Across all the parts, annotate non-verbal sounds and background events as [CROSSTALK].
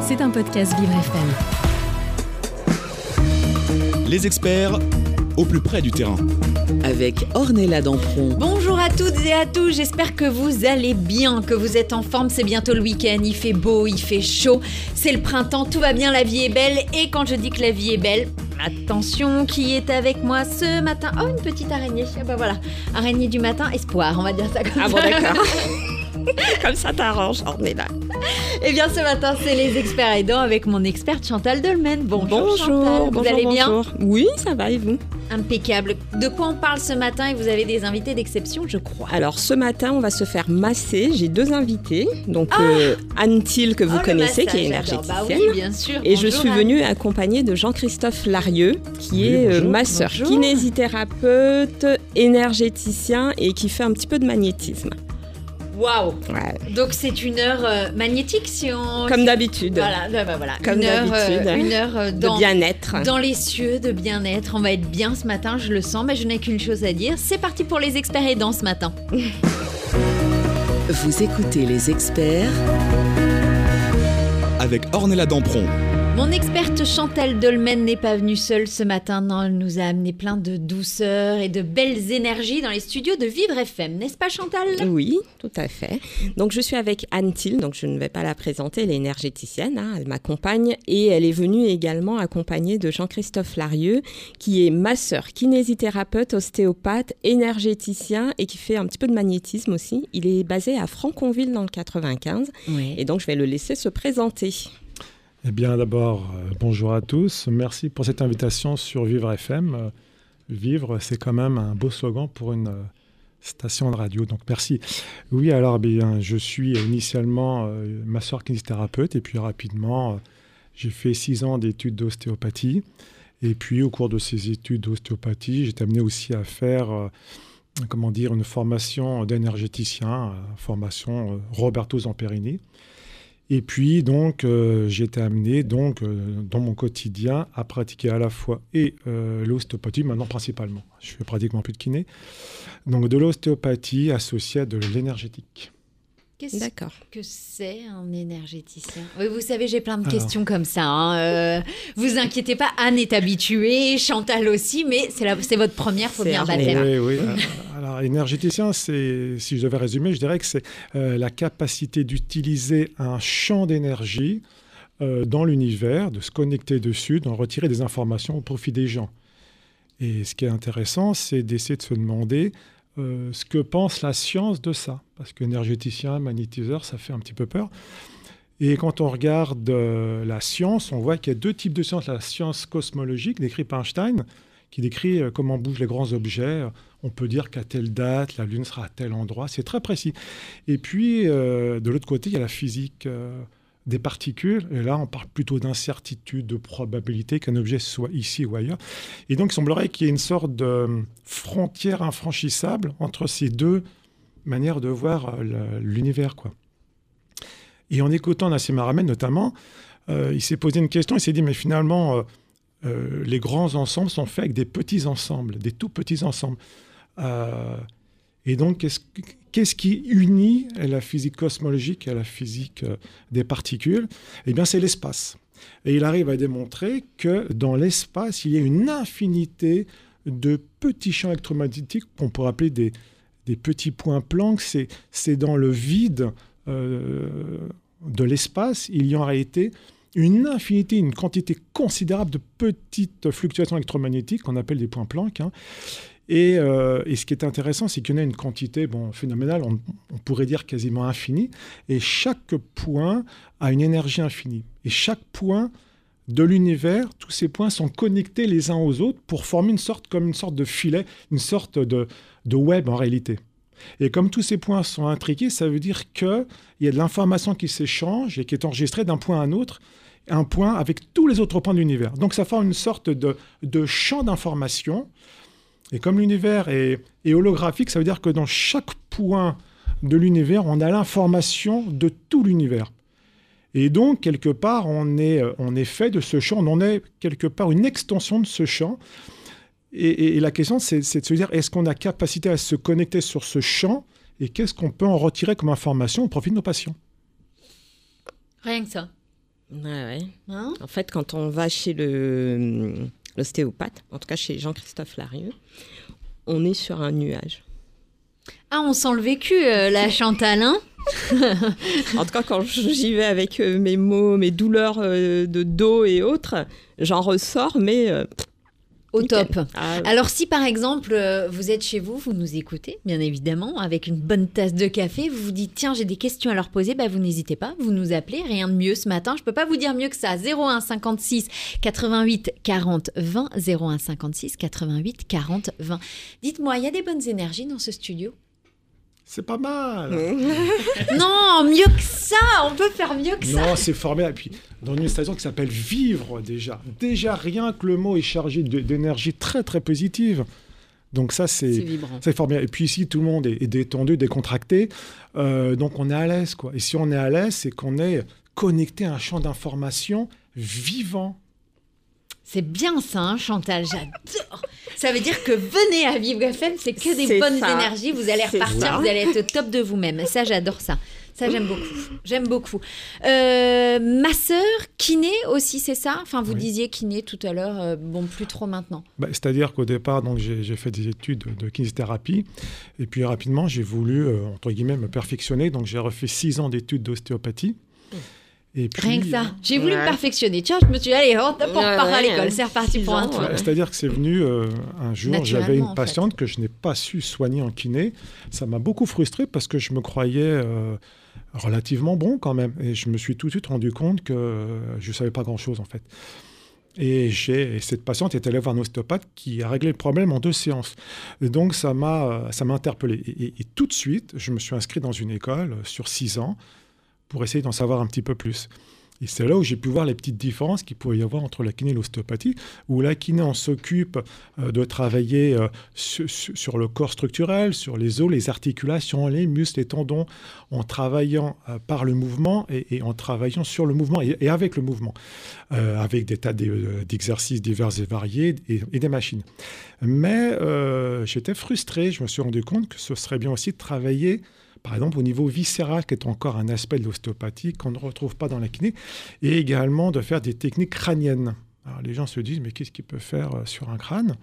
C'est un podcast Vivre FM. Les experts au plus près du terrain. Avec Ornella Dampron. Bonjour à toutes et à tous, j'espère que vous allez bien, que vous êtes en forme, c'est bientôt le week-end, il fait beau, il fait chaud, c'est le printemps, tout va bien, la vie est belle, et quand je dis que la vie est belle, attention, qui est avec moi ce matin? Oh, une petite araignée, ah bah voilà, araignée du matin, espoir, on va dire ça comme ah ça. bon d'accord [LAUGHS] [LAUGHS] Comme ça t'arrange, Ornella. Eh bien, ce matin, c'est les experts aidants avec mon experte Chantal Dolmen. Bonjour, bonjour Chantal, vous bonjour, allez bien bonjour. Oui, ça va et vous? Impeccable. De quoi on parle ce matin? Et vous avez des invités d'exception, je crois. Alors ce matin, on va se faire masser. J'ai deux invités. Donc euh, Anne Thiel, que vous Oh, connaissez, qui est énergéticienne. Bah oui, bien sûr. Et je suis Anne. venue accompagnée de Jean-Christophe Larieux, qui Oui, est euh, bonjour. masseur, Bonjour. kinésithérapeute, énergéticien et qui fait un petit peu de magnétisme. Waouh Ouais. Donc c'est une heure euh, magnétique si on... Comme d'habitude. Voilà, bah, bah, voilà. Comme une heure, euh, d'habitude. une heure euh, De dans, bien-être. dans les cieux de bien-être. On va être bien ce matin, je le sens, mais je n'ai qu'une chose à dire. C'est parti pour les experts aidants ce matin. Vous écoutez les experts Avec Ornella Dampron. Mon experte Chantal Dolmen n'est pas venue seule ce matin. Non, elle nous a amené plein de douceur et de belles énergies dans les studios de Vivre FM. N'est-ce pas Chantal? Oui, tout à fait. Donc je suis avec Anne Thiel, donc je ne vais pas la présenter, elle est énergéticienne, hein, elle m'accompagne et elle est venue également accompagnée de Jean-Christophe Larieux, qui est masseur, kinésithérapeute, ostéopathe, énergéticien et qui fait un petit peu de magnétisme aussi. Il est basé à Franconville dans le 95 Oui. et donc je vais le laisser se présenter. Eh bien, d'abord, euh, bonjour à tous. Merci pour cette invitation sur Vivre FM. Euh, vivre, c'est quand même un beau slogan pour une euh, station de radio. Donc, merci. Oui, alors, eh bien, je suis initialement euh, masseur kinésithérapeute et puis rapidement, j'ai fait six ans d'études d'ostéopathie. Et puis, au cours de ces études d'ostéopathie, été amené aussi à faire, comment dire, une formation d'énergéticien, formation Roberto Zamperini. Et puis, donc, euh, j'ai été amené, donc, euh, dans mon quotidien, à pratiquer à la fois et euh, l'ostéopathie, maintenant principalement. Je fais pratiquement plus de kiné. Donc, de l'ostéopathie associée à de l'énergétique. Qu'est-ce D'accord. que c'est un énergéticien Oui, vous savez, j'ai plein de Alors. questions comme ça. hein. Euh, vous inquiétez pas, Anne est habituée, Chantal aussi, mais c'est la- c'est votre première, faut C'est bien Arlette. baptême. Oui, oui. [LAUGHS] Euh, Alors, énergéticien, c'est, si je devais résumer, je dirais que c'est euh, la capacité d'utiliser un champ d'énergie euh, dans l'univers, de se connecter dessus, d'en retirer des informations au profit des gens. Et ce qui est intéressant, c'est d'essayer de se demander euh, ce que pense la science de ça. Parce qu'énergéticien, magnétiseur, ça fait un petit peu peur. Et quand on regarde euh, la science, on voit qu'il y a deux types de sciences. La science cosmologique, décrite par Einstein, qui décrit euh, comment bougent les grands objets. On peut dire qu'à telle date, la Lune sera à tel endroit. C'est très précis. Et puis, de l'autre côté, il y a la physique des particules. Et là, on parle plutôt d'incertitude, de probabilité qu'un objet soit ici ou ailleurs. Et donc, il semblerait qu'il y ait une sorte de frontière infranchissable entre ces deux manières de voir euh, l'univers. Et en écoutant Nassim Haramein notamment, euh, il s'est posé une question, il s'est dit, mais finalement, euh, les grands ensembles sont faits avec des petits ensembles, des tout petits ensembles. Et donc, qu'est-ce, qui unit la physique cosmologique et la physique euh, des particules? Eh bien, c'est l'espace. Et il arrive à démontrer que dans l'espace, il y a une infinité de petits champs électromagnétiques qu'on pourrait appeler des, petits points Planck. C'est, dans le vide euh, de l'espace, il y a en réalité une infinité, une quantité considérable de petites fluctuations électromagnétiques qu'on appelle des points Planck. hein. Et, euh, et ce qui est intéressant, c'est qu'il y en a une quantité bon, phénoménale, on, pourrait dire quasiment infinie, et chaque point a une énergie infinie. Et chaque point de l'univers, tous ces points sont connectés les uns aux autres pour former une sorte, comme une sorte de filet, une sorte de, web en réalité. Et comme tous ces points sont intriqués, ça veut dire qu'il y a de l'information qui s'échange et qui est enregistrée d'un point à un autre, un point avec tous les autres points de l'univers. Donc ça forme une sorte de champ d'information. Et comme l'univers est, est holographique, ça veut dire que dans chaque point de l'univers, on a l'information de tout l'univers. Et donc, quelque part, on est, euh, on est fait de ce champ, on en est quelque part une extension de ce champ. Et, et- et la question, c'est c'est de se dire, est-ce qu'on a capacité à se connecter sur ce champ et qu'est-ce qu'on peut en retirer comme information au profit de nos patients? Rien que ça. Ouais, ouais. Hein? En fait, quand on va chez le l'ostéopathe, en tout cas chez Jean-Christophe Larieux, on est sur un nuage. Ah, on sent le vécu, euh, la [LAUGHS] Chantal, hein En tout cas, quand j'y vais avec euh, mes maux, mes douleurs euh, de dos et autres, j'en ressors, mais Au nickel. top. Ah, Alors si par exemple euh, vous êtes chez vous, vous nous écoutez, bien évidemment, avec une bonne tasse de café, vous vous dites tiens j'ai des questions à leur poser, bah, vous n'hésitez pas, vous nous appelez, rien de mieux ce matin, je peux pas vous dire mieux que ça, 01 56 88 40 20, 01 56 88 40 20. Dites-moi, il y a des bonnes énergies dans ce studio? C'est pas mal. [LAUGHS] Non, mieux que ça, on peut faire mieux que ça. Non, c'est formidable. Et puis, dans une station qui s'appelle Vivre, déjà. Déjà, rien que le mot est chargé d'énergie très, très positive. Donc ça, C'est c'est... vibrant. C'est formidable. Et puis ici, tout le monde est, est détendu, décontracté. Euh, donc on est à l'aise, quoi. Et si on est à l'aise, c'est qu'on est connecté à un champ d'information vivant. C'est bien ça, hein, Chantal, j'adore. Ça veut dire que venez à Vivre FM, c'est que des bonnes ça. énergies, vous allez repartir, ça. vous allez être au top de vous-même. Ça, j'adore ça. Ça, j'aime beaucoup. J'aime beaucoup. Euh, ma sœur, kiné aussi, c'est ça? Enfin, vous Oui. disiez kiné tout à l'heure, euh, bon, plus trop maintenant. Bah, C'est-à-dire qu'au départ, donc, j'ai, fait des études de, de kinésithérapie. Et puis rapidement, j'ai voulu, euh, entre guillemets, me perfectionner. Donc j'ai refait six ans d'études d'ostéopathie. Et puis, Rien que ça. J'ai voulu Ouais. me perfectionner. Tiens, je me suis dit, allez, on on Ouais, repart à l'école. C'est reparti pour un tour. C'est-à-dire que c'est venu euh, un jour, j'avais en une fait. patiente que je n'ai pas su soigner en kiné. Ça m'a beaucoup frustré parce que je me croyais euh, relativement bon quand même. Et je me suis tout de suite rendu compte que euh, je ne savais pas grand-chose en fait. Et, j'ai, et cette patiente est allée voir un ostéopathe qui a réglé le problème en deux séances. Et donc ça m'a, ça m'a interpellé. Et, et- et tout de suite, je me suis inscrit dans une école sur six ans pour essayer d'en savoir un petit peu plus. Et c'est là où j'ai pu voir les petites différences qu'il pouvait y avoir entre la kiné et l'ostéopathie, où la kiné, on s'occupe euh, de travailler euh, su- su- sur le corps structurel, sur les os, les articulations, les muscles, les tendons, en travaillant euh, par le mouvement et, en travaillant sur le mouvement et, avec le mouvement, avec des tas d'e- d'exercices divers et variés et, et des machines. Mais j'étais frustré, je me suis rendu compte que ce serait bien aussi de travailler par exemple au niveau viscéral, qui est encore un aspect de l'ostéopathie qu'on ne retrouve pas dans la kiné, et également de faire des techniques crâniennes. Alors les gens se disent, mais qu'est-ce qu'il peut faire euh, sur un crâne?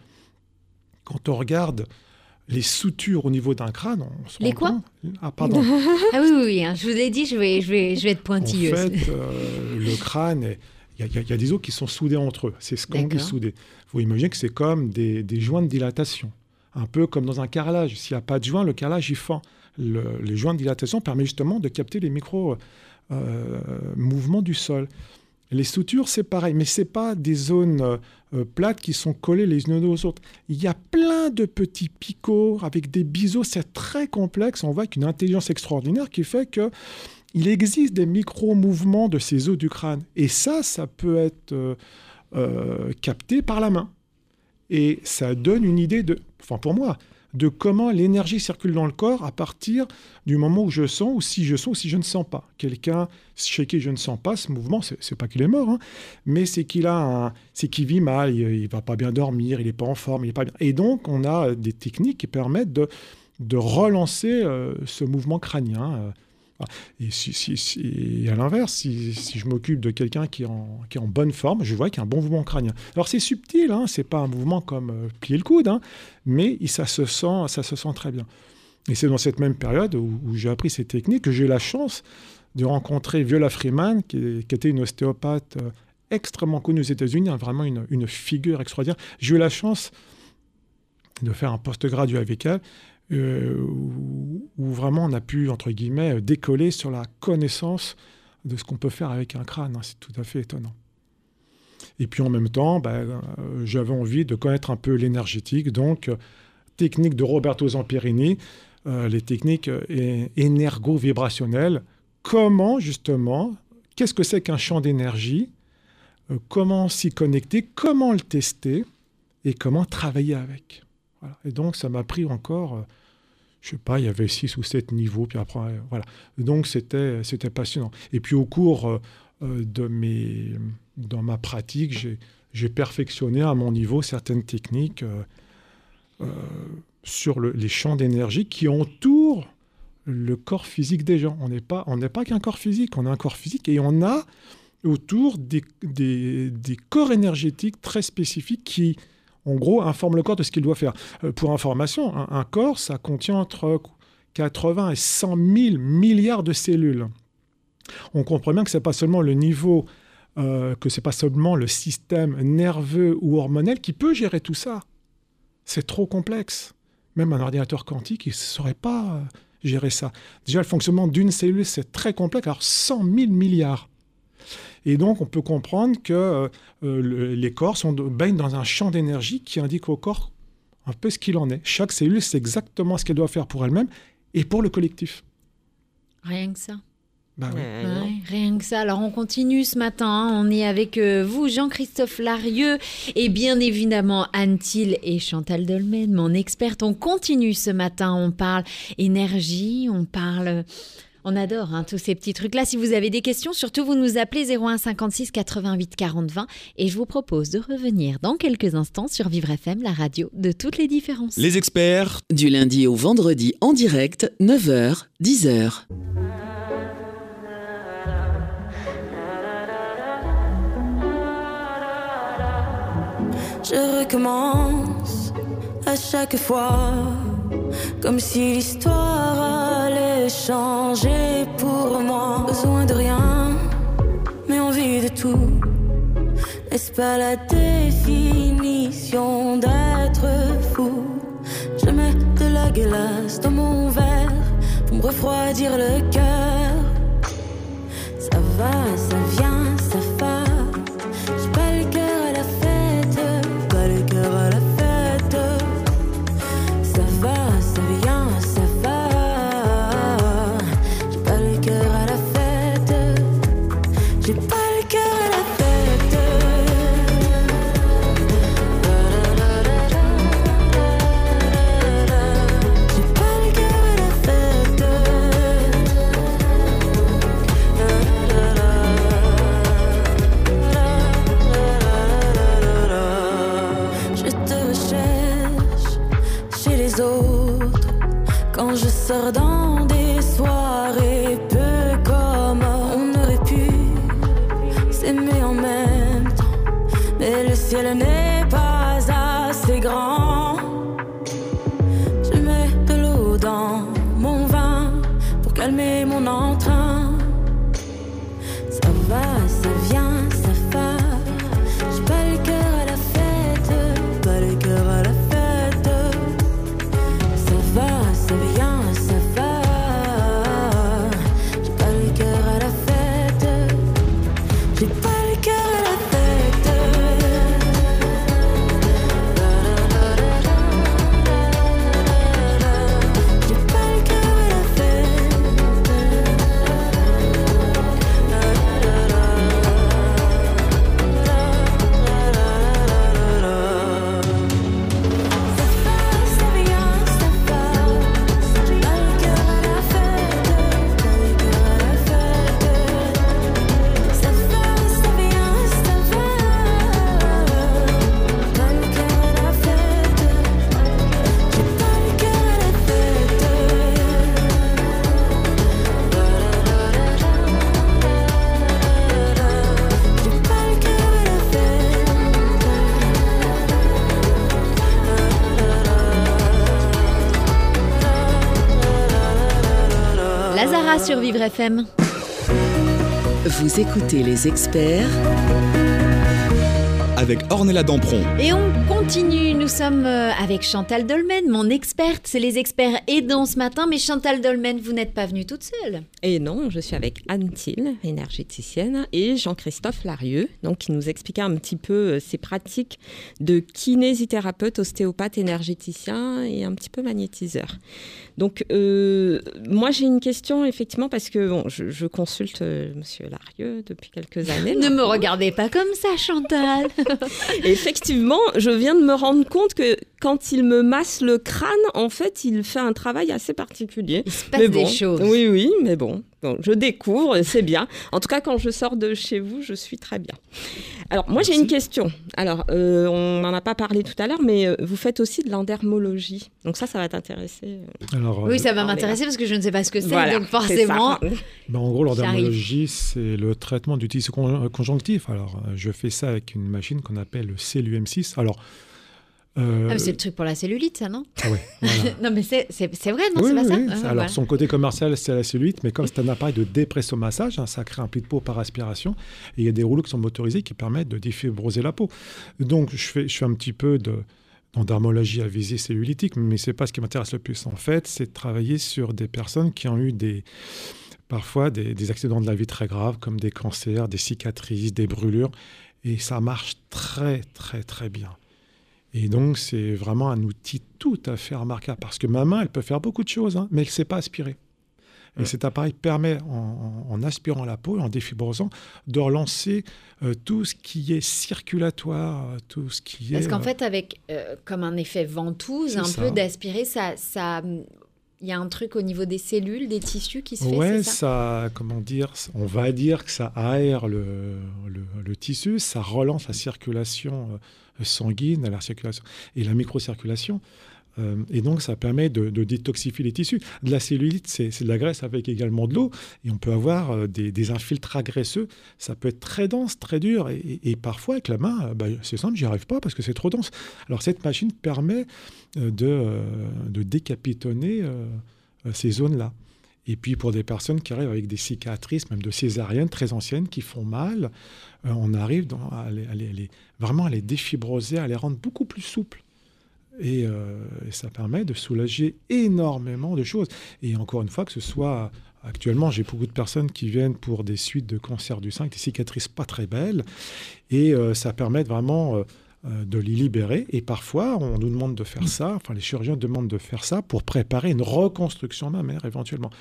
Quand on regarde les sutures au niveau d'un crâne, on se Les rend quoi? compte... Ah pardon. [LAUGHS] Ah oui, oui, oui. hein, je vous ai dit, je vais, je vais, je vais être en pointilleuse. fait, euh, le crâne, il y, a- y y des os qui sont soudés entre eux. C'est ce qu'on dit soudés. Il faut imaginer que c'est comme des, des joints de dilatation. Un peu comme dans un carrelage. S'il n'y a pas de joint, le carrelage, il fend. Le- les joints de dilatation permettent justement de capter les micro-mouvements du sol. Les sutures, c'est pareil, mais ce n'est pas des zones euh, euh, plates qui sont collées les unes aux autres. Il y a plein de petits picots avec des biseaux, c'est très complexe. On voit qu'une intelligence extraordinaire qui fait que il existe des micro-mouvements de ces os du crâne. Et ça, ça peut être euh, euh, capté par la main. Et ça donne une idée de, enfin pour moi, de comment l'énergie circule dans le corps à partir du moment où je sens, ou si je sens, ou si je ne sens pas. Quelqu'un chez qui je ne sens pas ce mouvement, c'est pas qu'il est mort, hein, mais c'est qu'il a, c'est vit mal, il, il va pas bien dormir, il est pas en forme, il est pas bien. Et donc on a des techniques qui permettent de de relancer euh, ce mouvement crânien. euh. Si- et à l'inverse, si, je m'occupe de quelqu'un qui, est en- bonne forme, je vois qu'il y a un bon mouvement crânien. Alors c'est subtil, hein, c'est pas un mouvement comme euh, plier le coude, hein, mais ça se sent, très bien. Et c'est dans cette même période où, j'ai appris ces techniques que j'ai eu la chance de rencontrer Viola Freeman, qui, était une ostéopathe euh, extrêmement connue aux États-Unis, hein, vraiment une, une figure extraordinaire. J'ai eu la chance de faire un post-graduat avec elle, où, où vraiment on a pu, entre guillemets, euh, décoller sur la connaissance de ce qu'on peut faire avec un crâne. hein. C'est tout à fait étonnant. Et puis en même temps, ben, euh, j'avais envie de connaître un peu l'énergétique, donc euh, technique de Roberto Zamperini, euh, les techniques euh, énergo-vibrationnelles. Comment justement, qu'est-ce que c'est qu'un champ d'énergie euh, Comment s'y connecter Comment le tester Et comment travailler avec? Et donc ça m'a pris encore, euh, je sais pas, il y avait six ou sept niveaux, puis après, euh, voilà. Donc c'était c'était passionnant. Et puis au cours euh, de mes, dans ma pratique, j'ai j'ai perfectionné à mon niveau certaines techniques sur le- les champs d'énergie qui entourent le corps physique des gens. On n'est pas, on n'est pas qu'un corps physique, on a un corps physique et on a autour des, des corps énergétiques très spécifiques qui, en gros, informent le corps de ce qu'il doit faire. Euh, pour information, un, corps, ça contient entre 80 et 100 000 milliards de cellules. On comprend bien que ce n'est pas seulement le niveau, euh, que ce n'est pas seulement le système nerveux ou hormonel qui peut gérer tout ça. C'est trop complexe. Même un ordinateur quantique, il ne saurait pas euh, gérer ça. Déjà, le fonctionnement d'une cellule, c'est très complexe. Alors, 100 000 milliards. Et donc, on peut comprendre que euh, le- les corps sont, baignent dans un champ d'énergie qui indique au corps un peu ce qu'il en est. Chaque cellule sait exactement ce qu'elle doit faire pour elle-même et pour le collectif. Rien que ça. Bah oui. Euh. Ouais, rien que ça. Alors on continue ce matin. hein. On est avec euh, vous, Jean-Christophe Larieux, et bien évidemment Anne Thiel et Chantal Dolmen, mon experte. On continue ce matin. On parle énergie, on parle. On adore hein, tous ces petits trucs-là. Si vous avez des questions, surtout vous nous appelez 01 56 88 40 20 et je vous propose de revenir dans quelques instants sur Vivre FM, la radio de toutes les différences. Les experts Du lundi au vendredi en direct, 9h, 10h. Je recommence à chaque fois, comme si l'histoire changer pour moi. Besoin de rien, mais envie de tout. N'est-ce pas la définition d'être fou? Je mets de la glace dans mon verre pour me refroidir le cœur. Ça va, ça vient, FM. Vous écoutez les experts avec Ornella Dampron. Et on continue, nous sommes euh, avec Chantal Dolmen, mon experte. C'est les experts aidants ce matin, mais Chantal Dolmen, vous n'êtes pas venue toute seule. Et non, je suis avec Anne Thiel, énergéticienne, et Jean-Christophe Larieux, donc qui nous expliquait un petit peu euh, ses pratiques de kinésithérapeute, ostéopathe, énergéticien et un petit peu magnétiseur. Donc, euh, moi, j'ai une question, effectivement, parce que bon, je, je consulte euh, Monsieur Larieux depuis quelques années. Ne me regardez pas comme ça, Chantal. [LAUGHS] Effectivement, je viens de me rendre compte que quand il me masse le crâne, en fait, il fait un travail assez particulier. Il se passe Mais des bon, choses. Oui, oui, mais bon, donc, je découvre, c'est bien. En tout cas, quand je sors de chez vous, je suis très bien. Alors, moi, j'ai une question. Alors, euh, on n'en a pas parlé tout à l'heure, mais euh, vous faites aussi de l'endermologie. Donc ça, ça va t'intéresser. euh, Alors, Oui, ça va m'intéresser parce que je ne sais pas ce que c'est, voilà, donc forcément. [LAUGHS] ben, en gros, l'endermologie, c'est le traitement du tissu con- conjonctif. Alors, je fais ça avec une machine qu'on appelle le CLUM6. Alors, euh, Ah, c'est le truc pour la cellulite, ça, non ah ouais, voilà. [LAUGHS] Non, mais c'est vrai, non, Oui, c'est pas oui, ça oui. Ah, Alors, voilà. son côté commercial, c'est la cellulite, mais comme c'est un appareil de dépressomassage, hein, ça crée un pli de peau par aspiration, et il y a des rouleaux qui sont motorisés qui permettent de défibroser la peau. Donc, je fais, je fais un petit peu de d'endermologie à visée cellulitique, mais c'est pas ce qui m'intéresse le plus. En fait, c'est de travailler sur des personnes qui ont eu des parfois des, des accidents de la vie très graves, comme des cancers, des cicatrices, des brûlures, et ça marche très, très, très bien. Et donc, c'est vraiment un outil tout à fait remarquable parce que ma main, elle peut faire beaucoup de choses, hein, mais elle ne sait pas aspirer. Et cet appareil permet, en, aspirant la peau, en défibrosant, de relancer euh, tout ce qui est circulatoire, euh, tout ce qui Parce est. qu'en euh, fait, avec euh, comme un effet ventouse, un ça. peu d'aspirer, ça, ça, il y a un truc au niveau des cellules, des tissus qui se fait, Ouais, c'est ça ça, comment dire, on va dire que ça aère le, le, le tissu, ça relance la circulation sanguine, la circulation et la microcirculation. Euh, et donc, ça permet de, détoxifier les tissus. De la cellulite, c'est de la graisse avec également de l'eau. Et on peut avoir euh, des, des infiltrats graisseux. Ça peut être très dense, très dur. Et, parfois, avec la main, euh, bah, c'est simple, j'y arrive pas parce que c'est trop dense. Alors, cette machine permet de, de décapitonner ces zones-là. Et puis pour des personnes qui arrivent avec des cicatrices, même de césariennes très anciennes, qui font mal, euh, on arrive vraiment à les défibroser, à les rendre beaucoup plus souples. Et, euh, et ça permet de soulager énormément de choses. Et encore une fois, que ce soit actuellement, j'ai beaucoup de personnes qui viennent pour des suites de cancer du sein, des cicatrices pas très belles. Et euh, ça permet vraiment de les libérer. Et parfois, on nous demande de faire ça, enfin les chirurgiens demandent de faire ça pour préparer une reconstruction mammaire éventuellement.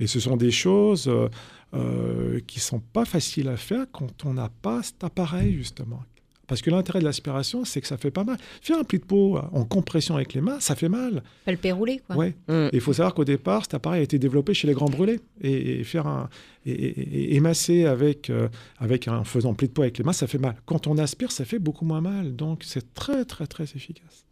Et ce sont des choses euh, euh, qui sont pas faciles à faire quand on n'a pas cet appareil, justement. Parce que l'intérêt de l'aspiration, c'est que ça fait pas mal. Faire un pli de peau euh, en compression avec les mains, ça fait mal. Palper rouler, quoi. Ouais. Mm. Et il faut savoir qu'au départ, cet appareil a été développé chez les grands brûlés. Et, et faire un, et, et- et masser avec, euh, avec un en faisant pli de peau avec les mains, ça fait mal. Quand on aspire, ça fait beaucoup moins mal. Donc c'est très, très, très efficace.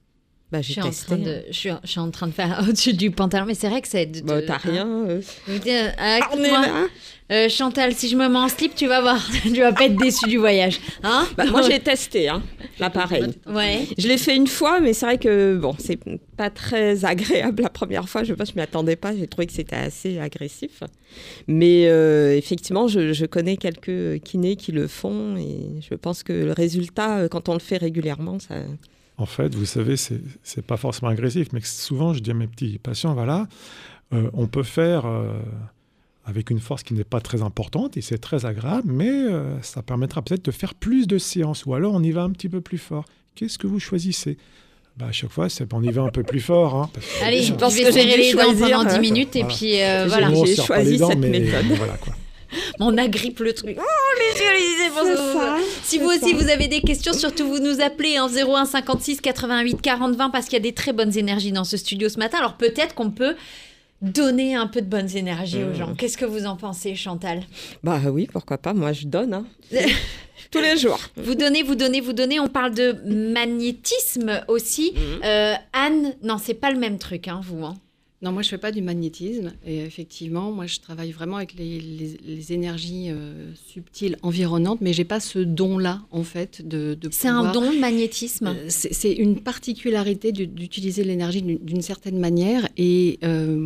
Bah, Je suis, en train de, je, suis, je suis en train de faire [LAUGHS] au-dessus du pantalon, mais c'est vrai que c'est. de- Bah, t'as rien. euh. Euh, ah, euh, Chantal, si je me mets en slip, tu vas voir. [LAUGHS] tu vas pas être déçue du voyage. Hein Bah, moi, j'ai testé hein, l'appareil. [LAUGHS] Ouais. Je l'ai fait une fois, mais c'est vrai que bon, c'est pas très agréable la première fois. Je pas, je m'y attendais pas. J'ai trouvé que c'était assez agressif. Mais euh, effectivement, je, je connais quelques kinés qui le font et je pense que le résultat, euh, quand on le fait régulièrement, ça. En fait, vous savez, c'est pas forcément agressif, mais souvent, je dis à mes petits patients, voilà, euh, on peut faire euh, avec une force qui n'est pas très importante et c'est très agréable, mais euh, ça permettra peut-être de faire plus de séances ou alors on y va un petit peu plus fort. Qu'est-ce que vous choisissez? Bah, À chaque fois, c'est on y va un peu plus fort. hein, parce que- Allez, Je pense vais que j'ai les dents choisir, pendant 10 euh, minutes et puis euh, voilà. J'ai choisi cette mais méthode. voilà quoi. [LAUGHS] On agrippe le truc. Oh, les ça, Si vous aussi ça. vous avez des questions, surtout vous nous appelez en 01 56 88 40 20 parce qu'il y a des très bonnes énergies dans ce studio ce matin. Alors peut-être qu'on peut donner un peu de bonnes énergies aux Mmh. gens. Qu'est-ce que vous en pensez, Chantal? Bah oui, pourquoi pas. Moi, je donne hein. [LAUGHS] tous les jours. Vous donnez, vous donnez, vous donnez. On parle de magnétisme aussi. Mhm. Euh, Anne, non, c'est pas le même truc, hein, vous. Hein. Non, moi je fais pas du magnétisme. Et effectivement, moi je travaille vraiment avec les, les- les énergies euh, subtiles environnantes, mais j'ai pas ce don-là en fait de. de C'est un don, le magnétisme. Euh, C'est une particularité du- d'utiliser l'énergie d'une certaine manière. Et euh,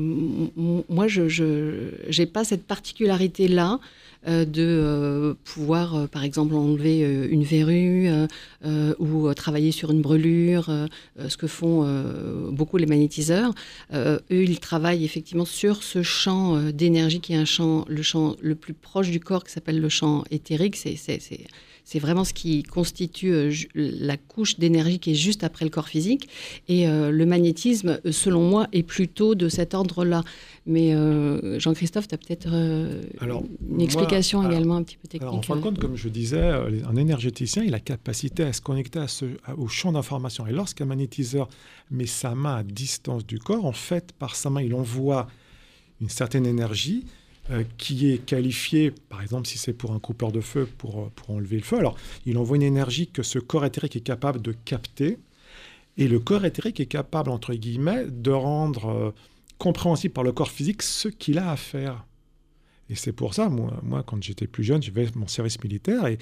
moi, je n'ai pas cette particularité-là de euh, pouvoir, euh, par exemple, enlever euh, une verrue euh, euh, ou euh, travailler sur une brûlure, euh, euh, ce que font euh, beaucoup les magnétiseurs. Euh, eux, ils travaillent effectivement sur ce champ euh, d'énergie qui est un champ, le champ le plus proche du corps, qui s'appelle le champ éthérique. C'est vraiment ce qui constitue euh, la couche d'énergie qui est juste après le corps physique. Et euh, le magnétisme, euh, selon moi, est plutôt de cet ordre-là. Mais euh, Jean-Christophe, tu as peut-être euh, une explication Alors, également un petit peu technique. Alors, en fin de compte, comme je disais, un énergéticien, il a la capacité à se connecter à ce, à- au champ d'information. Et lorsqu'un magnétiseur met sa main à distance du corps, en fait, par sa main, il envoie une certaine énergie euh, qui est qualifiée, par exemple, si c'est pour un coupeur de feu, pour, euh, pour enlever le feu. Alors, il envoie une énergie que ce corps éthérique est capable de capter. Et le corps éthérique est capable, entre guillemets, de rendre euh, compréhensible par le corps physique ce qu'il a à faire. Et c'est pour ça, moi, quand j'étais plus jeune, j'avais mon service militaire et,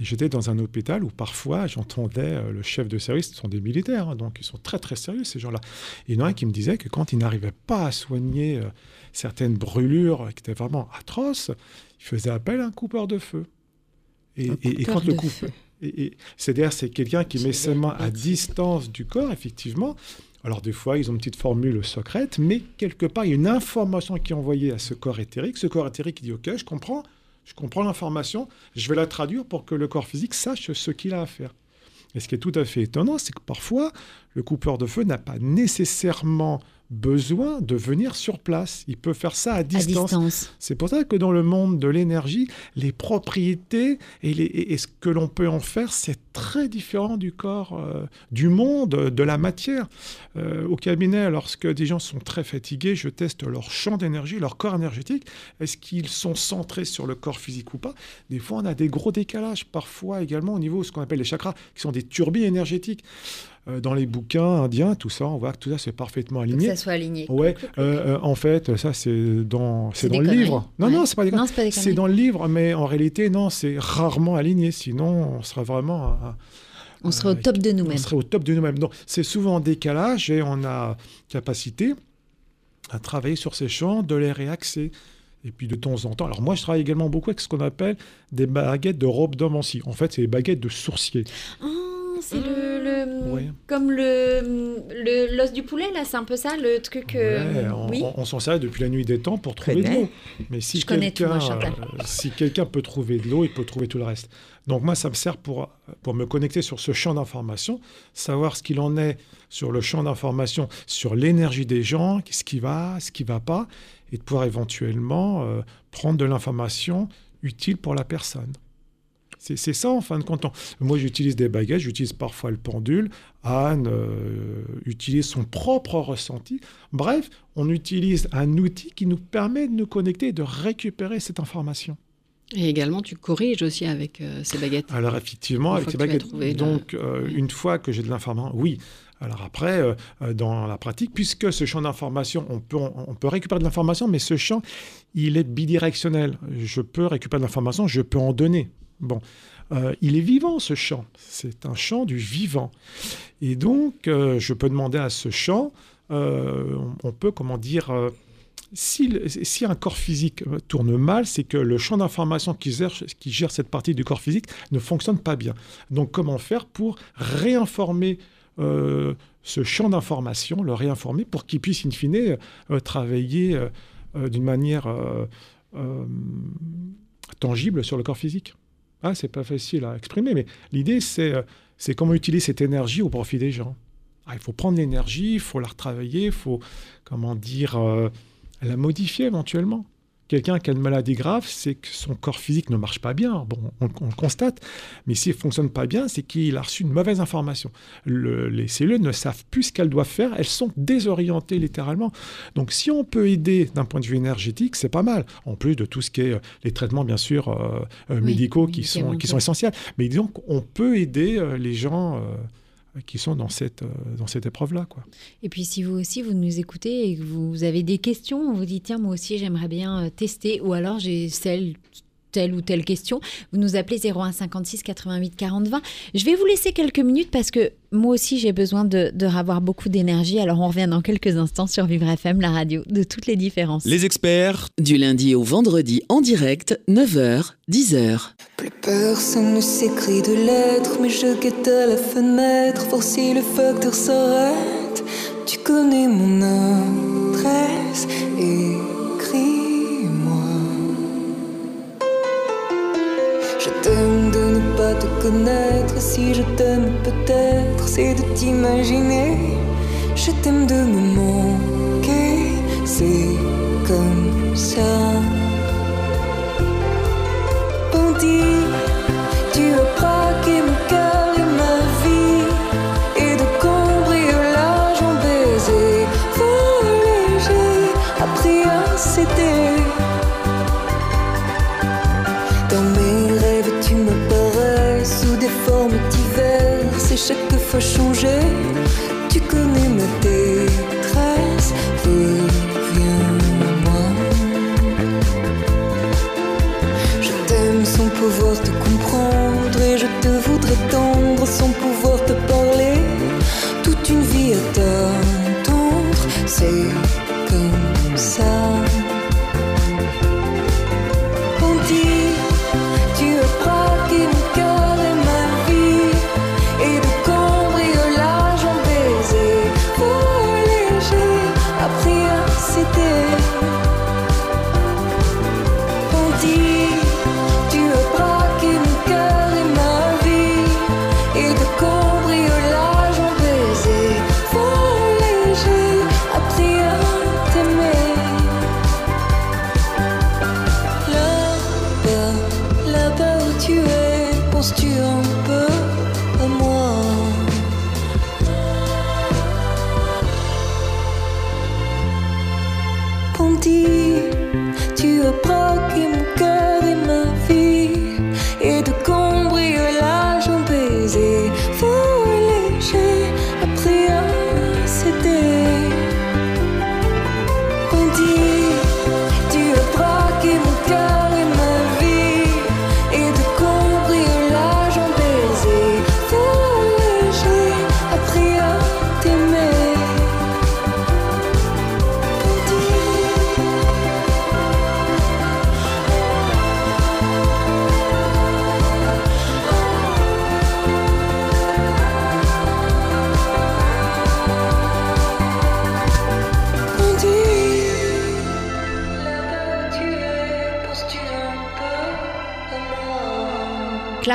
j'étais dans un hôpital où parfois j'entendais le chef de service, ce sont des militaires, hein, donc ils sont très très sérieux ces gens-là. Il y en a un qui me disait que quand ils n'arrivaient pas à soigner certaines brûlures qui étaient vraiment atroces, ils faisaient appel à un coupeur de feu. Et, et- et quand le de coup, feu. et, et- c'est-à-dire c'est quelqu'un qui met ses mains à distance du corps, effectivement. Alors des fois, ils ont une petite formule secrète, mais quelque part, il y a une information qui est envoyée à ce corps éthérique. Ce corps éthérique il dit, OK, je comprends, je comprends l'information, je vais la traduire pour que le corps physique sache ce qu'il a à faire. Et ce qui est tout à fait étonnant, c'est que parfois, le coupeur de feu n'a pas nécessairement besoin de venir sur place. Il peut faire ça à distance. distance. C'est pour ça que dans le monde de l'énergie, les propriétés et, les- et- et ce que l'on peut en faire, c'est très différent du corps, euh, du monde, de la matière. Euh, au cabinet, lorsque des gens sont très fatigués, je teste leur champ d'énergie, leur corps énergétique. Est-ce qu'ils sont centrés sur le corps physique ou pas? Des fois, on a des gros décalages. Parfois également au niveau de ce qu'on appelle les chakras, qui sont des turbines énergétiques. Euh, dans les bouquins indiens, tout ça, on voit que tout ça, c'est parfaitement Que aligné. ça soit aligné. Ouais, euh, euh, en fait, ça c'est dans, c'est dans le conneries. livre. Non, Ouais. non, c'est pas des. Non, c'est dans le livre, mais en réalité, non, c'est rarement aligné. Sinon, on serait vraiment, à- On serait au top de on nous-mêmes. serait au top de nous-mêmes. Donc, c'est souvent en décalage et on a capacité à travailler sur ces champs, de les réaxer. Et puis de temps en temps, alors moi je travaille également beaucoup avec ce qu'on appelle des baguettes de robe d'homancie. En fait, c'est des baguettes de sourcier. Ah, c'est le, le- Ouais. comme le le- l'os du poulet là, c'est un peu ça le truc. euh, Ouais, on, oui. on- s'en sert depuis la nuit des temps pour trouver de l'eau. Mais si Je connais tout, quelqu'un euh, si quelqu'un peut trouver de l'eau, il peut trouver tout le reste. Donc moi, ça me sert pour, pour me connecter sur ce champ d'information, savoir ce qu'il en est sur le champ d'information, sur l'énergie des gens, ce qui va, ce qui va pas, et de pouvoir éventuellement euh, prendre de l'information utile pour la personne. C'est ça, en fin de compte. Moi, j'utilise des baguettes, j'utilise parfois le pendule. Anne euh, utilise son propre ressenti. Bref, on utilise un outil qui nous permet de nous connecter et de récupérer cette information. Et également, tu corriges aussi avec euh, ces baguettes. Alors, effectivement, avec ces baguettes. le- Donc, euh, une fois que j'ai de l'information, oui. Alors après, euh, dans la pratique, puisque ce champ d'information, on peut, on peut récupérer de l'information, mais ce champ, il est bidirectionnel. Je peux récupérer de l'information, je peux en donner. Bon, Euh, il est vivant ce champ. C'est un champ du vivant. Et donc, euh, je peux demander à ce champ, euh, on, peut, comment dire, euh, si, si un corps physique tourne mal, c'est que le champ d'information qui gère, qui gère cette partie du corps physique ne fonctionne pas bien. Donc, comment faire pour réinformer ce champ d'information, le réinformer pour qu'il puisse, in fine, travailler d'une manière tangible sur le corps physique? Ah, C'est pas facile à exprimer, mais l'idée, c'est euh, c'est comment utiliser cette énergie au profit des gens. Ah, il faut prendre l'énergie, il faut la retravailler, il faut, comment dire, euh, la modifier éventuellement. Quelqu'un qui a une maladie grave, c'est que son corps physique ne marche pas bien. Bon, on, on le constate. Mais s'il ne fonctionne pas bien, c'est qu'il a reçu une mauvaise information. Le- les cellules ne savent plus ce qu'elles doivent faire. Elles sont désorientées littéralement. Donc, si on peut aider d'un point de vue énergétique, c'est pas mal. En plus de tout ce qui est euh, les traitements, bien sûr, euh, euh, Oui, médicaux qui sont, qui sont essentiels. Mais disons qu'on peut aider les gens qui sont dans cette, euh, dans cette épreuve-là. Quoi. Et puis si vous aussi vous nous écoutez et que vous avez des questions, on vous dit tiens moi aussi j'aimerais bien euh, tester ou alors j'ai celle telle ou telle question, vous nous appelez 01 56 88 40 20. Je vais vous laisser quelques minutes parce que moi aussi j'ai besoin de, de avoir beaucoup d'énergie. Alors on revient dans quelques instants sur Vivre FM, la radio de toutes les différences. Les experts, Du lundi au vendredi en direct, 9h, 10h. Plus personne ne s'écrit de lettres, mais je guette à la fenêtre, voir si le facteur s'arrête. Tu connais mon adresse, écris-moi. Si je t'aime peut-être, c'est de t'imaginer. Je t'aime de me manquer, c'est comme ça. Ponty, là-bas où tu es, penses-tu un peu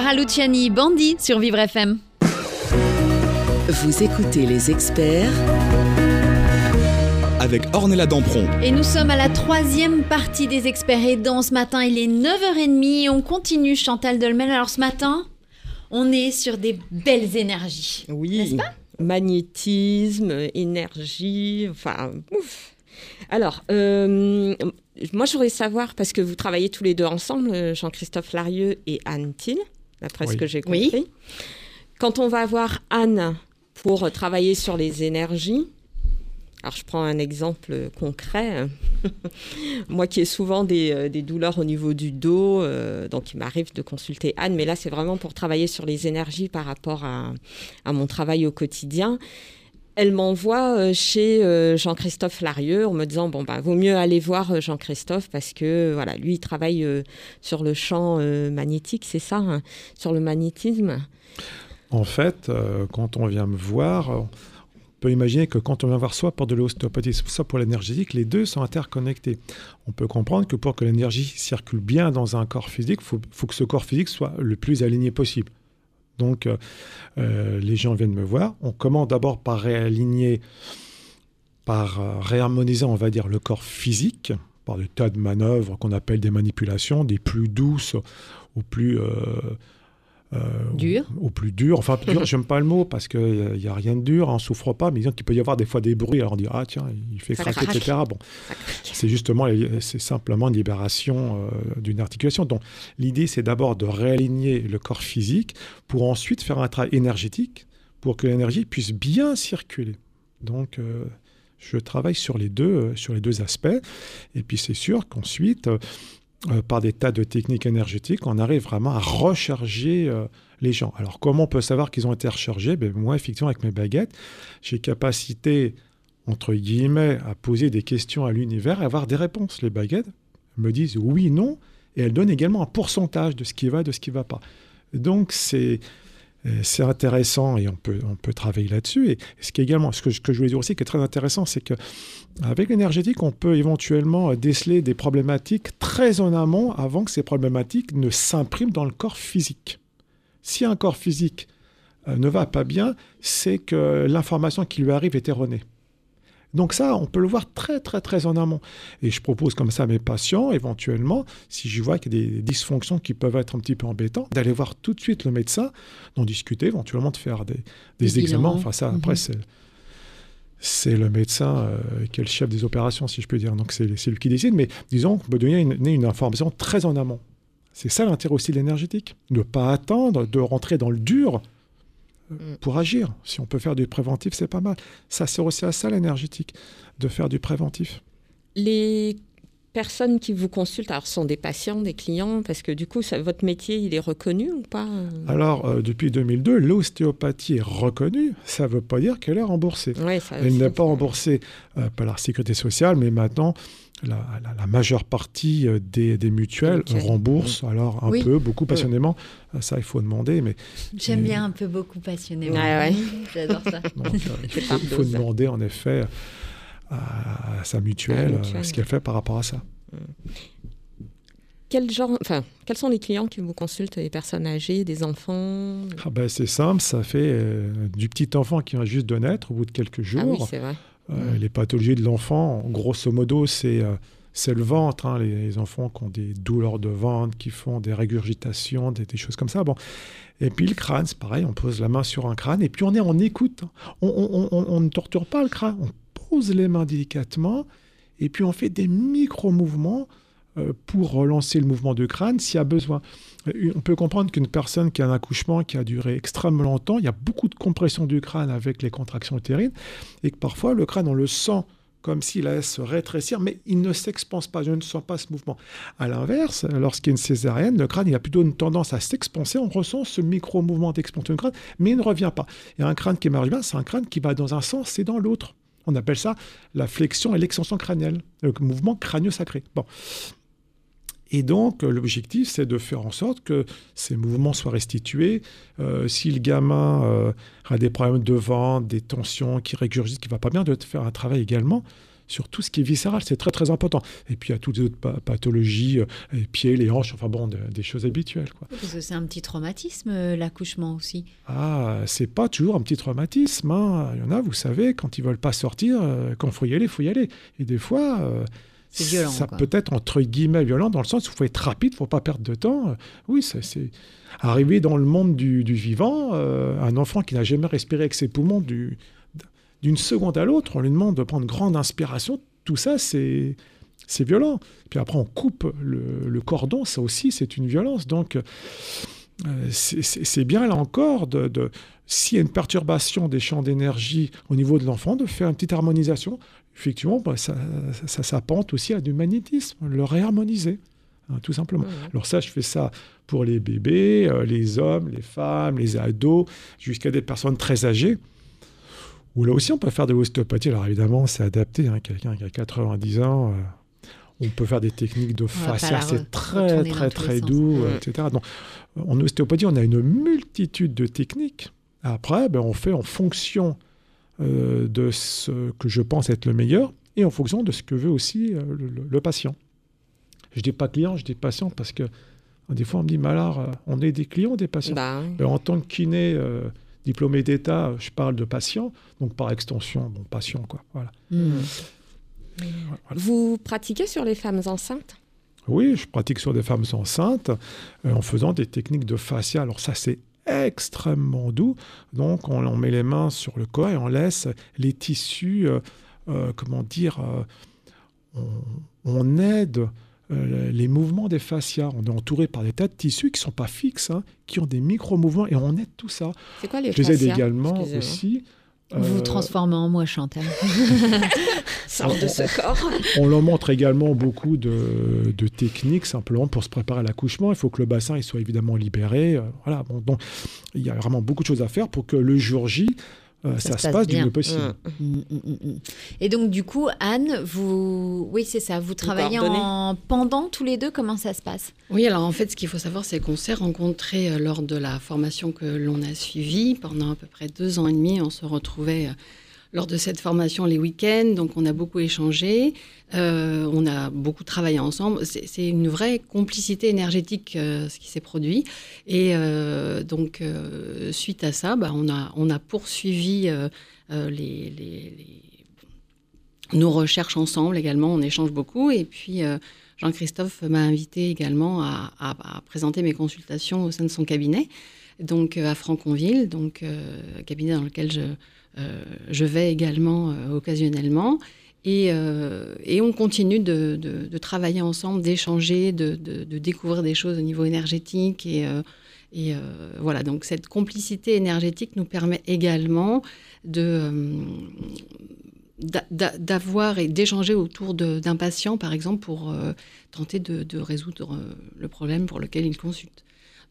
Clara Luciani, Bandit sur Vivre FM. Vous écoutez les experts Avec Ornella Dampron. Et nous sommes à la troisième partie des experts aidants. Ce matin, il est 9h30 et on continue Chantal Dolmen. Alors ce matin, on est sur des belles énergies. Oui. N'est-ce pas? Magnétisme, énergie, enfin, ouf. Alors, euh, moi, je voudrais savoir, parce que vous travaillez tous les deux ensemble, Jean-Christophe Larieux et Anne Thiel, d'après ce que j'ai Oui. compris. Quand on va voir Anne pour travailler sur les énergies, alors je prends un exemple concret. [LAUGHS] Moi qui ai souvent des, euh, des douleurs au niveau du dos, euh, donc il m'arrive de consulter Anne, mais là c'est vraiment pour travailler sur les énergies par rapport à, à mon travail au quotidien. Elle m'envoie euh, chez euh, Jean-Christophe Larieux en me disant bon bah vaut mieux aller voir euh, Jean-Christophe parce que voilà lui il travaille sur le champ magnétique c'est ça hein, sur le magnétisme En fait, quand on vient me voir, on peut imaginer que quand on vient voir soit pour de l'ostéopathie, soit pour l'énergétique, les deux sont interconnectés. On peut comprendre que pour que l'énergie circule bien dans un corps physique, il faut que ce corps physique soit le plus aligné possible. Donc, euh, euh, les gens viennent me voir. On commence d'abord par réaligner, par euh, réharmoniser, on va dire, le corps physique, par des tas de manœuvres qu'on appelle des manipulations, des plus douces aux plus Dur. Au, au plus dur. Enfin, dur, [LAUGHS] j'aime pas le mot parce qu'il n'y a rien de dur, on souffre pas, mais disons qu'il peut y avoir des fois des bruits. Alors on dit, ah tiens, il fait Ça craquer, craque. etc. Bon, c'est justement, c'est simplement une libération euh, d'une articulation. Donc l'idée, c'est d'abord de réaligner le corps physique pour ensuite faire un travail énergétique pour que l'énergie puisse bien circuler. Donc, euh, je travaille sur les deux, euh, sur les deux aspects. Et puis, c'est sûr qu'ensuite, euh, euh, par des tas de techniques énergétiques, on arrive vraiment à recharger euh, les gens. Alors, comment on peut savoir qu'ils ont été rechargés? Ben, Moi, effectivement, avec mes baguettes, j'ai capacité, entre guillemets, à poser des questions à l'univers et avoir des réponses. Les baguettes me disent oui, non, et elles donnent également un pourcentage de ce qui va, de ce qui ne va pas. Donc, c'est c'est intéressant et on peut, on peut travailler là-dessus. Et ce qui également, ce que, ce que je voulais dire aussi, qui est très intéressant, c'est que avec l'énergétique, on peut éventuellement euh, déceler des problématiques très en amont avant que ces problématiques ne s'impriment dans le corps physique. Si un corps physique euh, ne va pas bien, c'est que l'information qui lui arrive est erronée. Donc ça, on peut le voir très très très en amont. Et je propose comme ça à mes patients, éventuellement, si je vois qu'il y a des dysfonctions qui peuvent être un petit peu embêtantes, d'aller voir tout de suite le médecin, d'en discuter, éventuellement de faire des, des Des examens. bilans. Enfin ça, après, Mhm. c'est c'est le médecin euh, qui est le chef des opérations, si je peux dire. Donc c'est c'est lui qui décide, mais disons qu'on peut donner une, information très en amont. C'est ça l'intérêt aussi de l'énergétique. Ne pas attendre de rentrer dans le dur. Pour agir. Si on peut faire du préventif, c'est pas mal. Ça sert aussi à ça l'énergétique, de faire du préventif. Les personnes qui vous consultent, alors sont des patients, des clients, parce que du coup, ça- votre métier, il est reconnu ou pas Alors, euh, depuis 2002, l'ostéopathie est reconnue. Ça ne veut pas dire qu'elle est remboursée. Ouais, ça Elle n'est pas remboursée euh, par la sécurité sociale, mais maintenant, la, la- la majeure partie euh, des, des mutuelles Mutuelles. remboursent. Alors, un Oui. peu, beaucoup passionnément. Euh, Ça, il faut demander, mais J'aime Mm. bien un peu beaucoup passionnément. Ouais, ouais. [LAUGHS] J'adore ça. donc, euh, [LAUGHS] il faut, demander, en effet, à, à sa mutuelle, À la mutuelle. ce qu'elle fait par rapport à ça. Quel genre, enfin, quels sont les clients qui vous consultent Des personnes âgées, des enfants? Ah ben, c'est simple, ça fait euh, du petit enfant qui vient juste de naître au bout de quelques jours. Ah oui, c'est vrai. Euh, Les pathologies de l'enfant, grosso modo, c'est euh, le ventre. hein, les, enfants qui ont des douleurs de ventre, qui font des régurgitations, des, choses comme ça. Bon. Et puis le crâne, c'est pareil, on pose la main sur un crâne et puis on est écoute. hein. On, on- on- ne torture pas le crâne, on pose les mains délicatement et puis on fait des micro-mouvements pour relancer le mouvement du crâne s'il y a besoin. Euh, On peut comprendre qu'une personne qui a un accouchement qui a duré extrêmement longtemps, il y a beaucoup de compression du crâne avec les contractions utérines et que parfois le crâne, on le sent comme s'il allait se rétrécir, mais il ne s'expanse pas, je ne sens pas ce mouvement. À l'inverse, lorsqu'il y a une césarienne, le crâne il a plutôt une tendance à s'expanser, on ressent ce micro-mouvement d'expansion du crâne, mais il ne revient pas. Et un crâne qui marche bien, c'est un crâne qui va dans un sens et dans l'autre. On appelle ça la flexion et l'extension crânienne, le mouvement crânio-sacré. Bon. Et donc, euh, l'objectif, c'est de faire en sorte que ces mouvements soient restitués. Euh, si le gamin euh, a des problèmes de ventre, des tensions, qui régurgite, qui ne va pas bien, de faire un travail également sur tout ce qui est viscéral. C'est très, très important. Et puis, il y a toutes les autres pa- pathologies, euh, les pieds, les hanches, enfin bon, de- des choses habituelles. Quoi. Parce que c'est un petit traumatisme, euh, l'accouchement aussi. Ah, c'est pas toujours un petit traumatisme. hein. Il y en a, vous savez, quand ils veulent pas sortir, euh, quand il faut y aller, il faut y aller. Et des fois, C'est violent, ça quoi. peut être entre guillemets violent dans le sens où il faut être rapide, il faut pas perdre de temps. Oui, c'est arriver dans le monde du, du vivant, euh, un enfant qui n'a jamais respiré avec ses poumons du- d'une seconde à l'autre, on lui demande de prendre grande inspiration. Tout ça, c'est c'est violent. Puis après, on coupe le, le cordon, ça aussi, c'est une violence. Donc, c'est- c'est bien là encore de, de- s'il y a une perturbation des champs d'énergie au niveau de l'enfant, de faire une petite harmonisation. Effectivement, bah, ça, ça, aussi à du magnétisme, le réharmoniser, hein, tout simplement. Alors ça, je fais ça pour les bébés, euh, les hommes, les femmes, les ados, jusqu'à des personnes très âgées. Où là aussi, on peut faire de l'ostéopathie. Alors évidemment, c'est adapté. hein, Quelqu'un qui a 90 ans, euh, on peut faire des techniques de fascia. C'est très, très, très doux, Mhm. euh, etc. Donc, en ostéopathie, on a une multitude de techniques. Après, ben, on fait en fonction euh, de ce que je pense être le meilleur et en fonction de ce que veut aussi euh, le, le- le patient. Je dis pas client, je dis patient parce que euh, des fois on me dit, euh, on est des clients ou des patients Bah. Ben, En tant que kiné euh, diplômé d'État, je parle de patient, donc par extension, bon, patient, quoi. Voilà. Mm. Voilà. Vous pratiquez sur les femmes enceintes? Oui, je pratique sur des femmes enceintes euh, en faisant des techniques de fascia. Alors ça, c'est extrêmement doux. Donc on, on met les mains sur le corps et on laisse les tissus, euh, euh, comment dire, on, on aide les mouvements des fascias. On est entouré par des tas de tissus qui ne sont pas fixes, hein, qui ont des micro-mouvements et on aide tout ça. C'est quoi les Je les aide également aussi. Vous vous euh, transformez en moi, Chantal. [LAUGHS] Sors de ce corps. On leur montre également beaucoup de, de techniques simplement pour se préparer à l'accouchement. Il faut que le bassin il soit évidemment libéré. euh, voilà. Bon, donc il y a vraiment beaucoup de choses à faire pour que le jour J, euh, ça, se passe du bien. mieux possible. Mm. Mm, mm. Et donc, du coup, Anne, vous. Oui, c'est ça. Vous travaillez en pendant tous les deux. Comment ça se passe? Oui, alors en fait, ce qu'il faut savoir, c'est qu'on s'est rencontrés euh, lors de la formation que l'on a suivie pendant à peu près deux ans et demi. On se retrouvait euh, lors de cette formation les week-ends, donc on a beaucoup échangé, euh, on a beaucoup travaillé ensemble. C'est une vraie complicité énergétique euh, ce qui s'est produit. Et euh, donc, suite à ça, bah, on, a, poursuivi nos recherches ensemble également, on échange beaucoup. Et puis, Jean-Christophe m'a invité également à, présenter mes consultations au sein de son cabinet, donc à Franconville, donc cabinet dans lequel je, je vais également occasionnellement. Et, et, on continue de, travailler ensemble, d'échanger, de, découvrir des choses au niveau énergétique et, euh, voilà, donc cette complicité énergétique nous permet également euh, d'avoir et d'échanger autour d'un patient, par exemple, pour euh, tenter de, résoudre le problème pour lequel il consulte.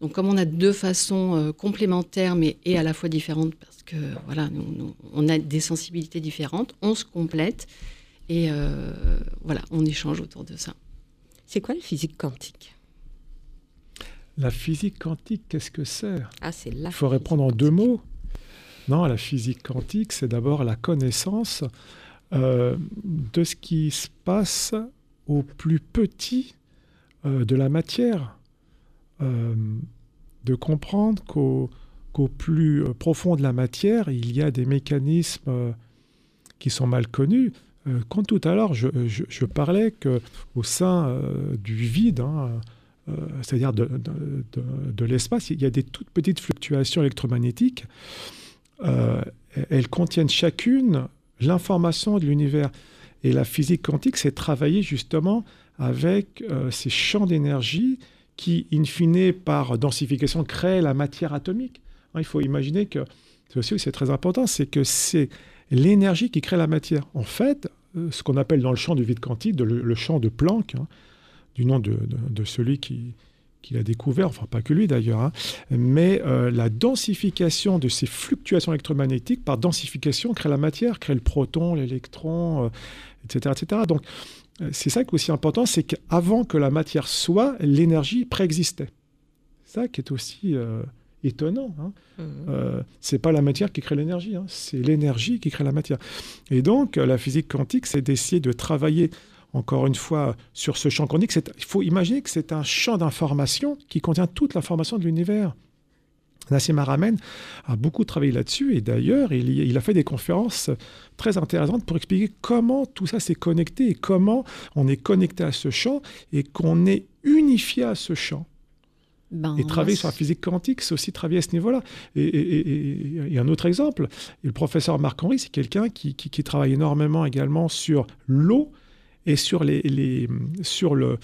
Donc, comme on a deux façons complémentaires, mais et à la fois différentes, parce que voilà, nous, on a des sensibilités différentes, on se complète et voilà, on échange autour de ça. C'est quoi le physique quantique? La physique quantique, qu'est-ce que c'est? Ah, c'est Il faut répondre en deux mots. Non, la physique quantique, c'est d'abord la connaissance euh, de ce qui se passe au plus petit euh, de la matière. Euh, de comprendre qu'au plus profond de la matière, il y a des mécanismes qui sont mal connus. quand tout à l'heure, je, parlais qu'au sein du vide, hein, euh, c'est-à-dire de, l'espace, il y a des toutes petites fluctuations électromagnétiques. Euh, elles contiennent chacune l'information de l'univers. Et la physique quantique, c'est travailler justement avec euh, ces champs d'énergie qui, in fine, par densification, créent la matière atomique. Hein, il faut imaginer que, c'est aussi très important, c'est que c'est l'énergie qui crée la matière. En fait, ce qu'on appelle dans le champ du vide quantique, le, champ de Planck, hein, du nom de, celui qui, l'a découvert, enfin pas que lui d'ailleurs, hein. mais euh, la densification de ces fluctuations électromagnétiques, par densification, crée la matière, crée le proton, l'électron, etc., euh, etc. Donc euh, c'est ça qui est aussi important, c'est qu'avant que la matière soit, l'énergie préexistait. Ça qui est aussi étonnant. Hein. Mmh. c'est pas la matière qui crée l'énergie, hein. c'est l'énergie qui crée la matière. Et donc la physique quantique, c'est d'essayer de travailler encore une fois, sur ce champ quantique, il faut imaginer que c'est un champ d'information qui contient toute l'information de l'univers. Nassim Haramein a beaucoup travaillé là-dessus et d'ailleurs, il, a fait des conférences très intéressantes pour expliquer comment tout ça s'est connecté et comment on est connecté à ce champ et qu'on est unifié à ce champ. Ben, et travailler sur la physique quantique, c'est aussi travailler à ce niveau-là. Et, un autre exemple, le professeur Marc Henry, c'est quelqu'un qui, travaille énormément également sur l'eau et sur, le,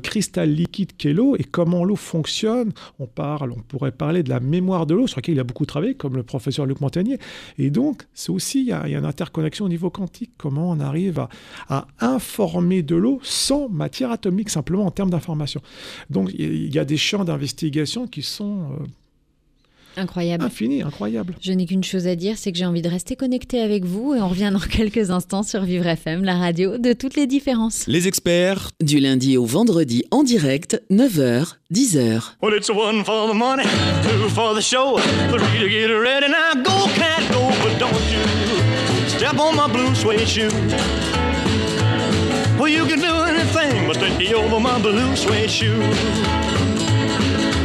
cristal liquide qu'est l'eau et comment l'eau fonctionne. On parle, on pourrait parler de la mémoire de l'eau, sur laquelle il a beaucoup travaillé, comme le professeur Luc Montagnier. Et donc, c'est aussi, il y, a, une interconnexion au niveau quantique, comment on arrive à, informer de l'eau sans matière atomique, simplement en termes d'information. Donc, il y a des champs d'investigation qui sont... Incroyable. Infini, incroyable. Je n'ai qu'une chose à dire, c'est que j'ai envie de rester connecté avec vous et on revient dans [LAUGHS] quelques instants sur Vivre FM, la radio de toutes les différences. Les experts. Du lundi au vendredi en direct, 9h, 10h. Well, it's one for the money, two for the show, three to get ready. Now go, cat, go, but don't you step on my blue suede shoe. Well, you can do anything but take over my blue suede shoe.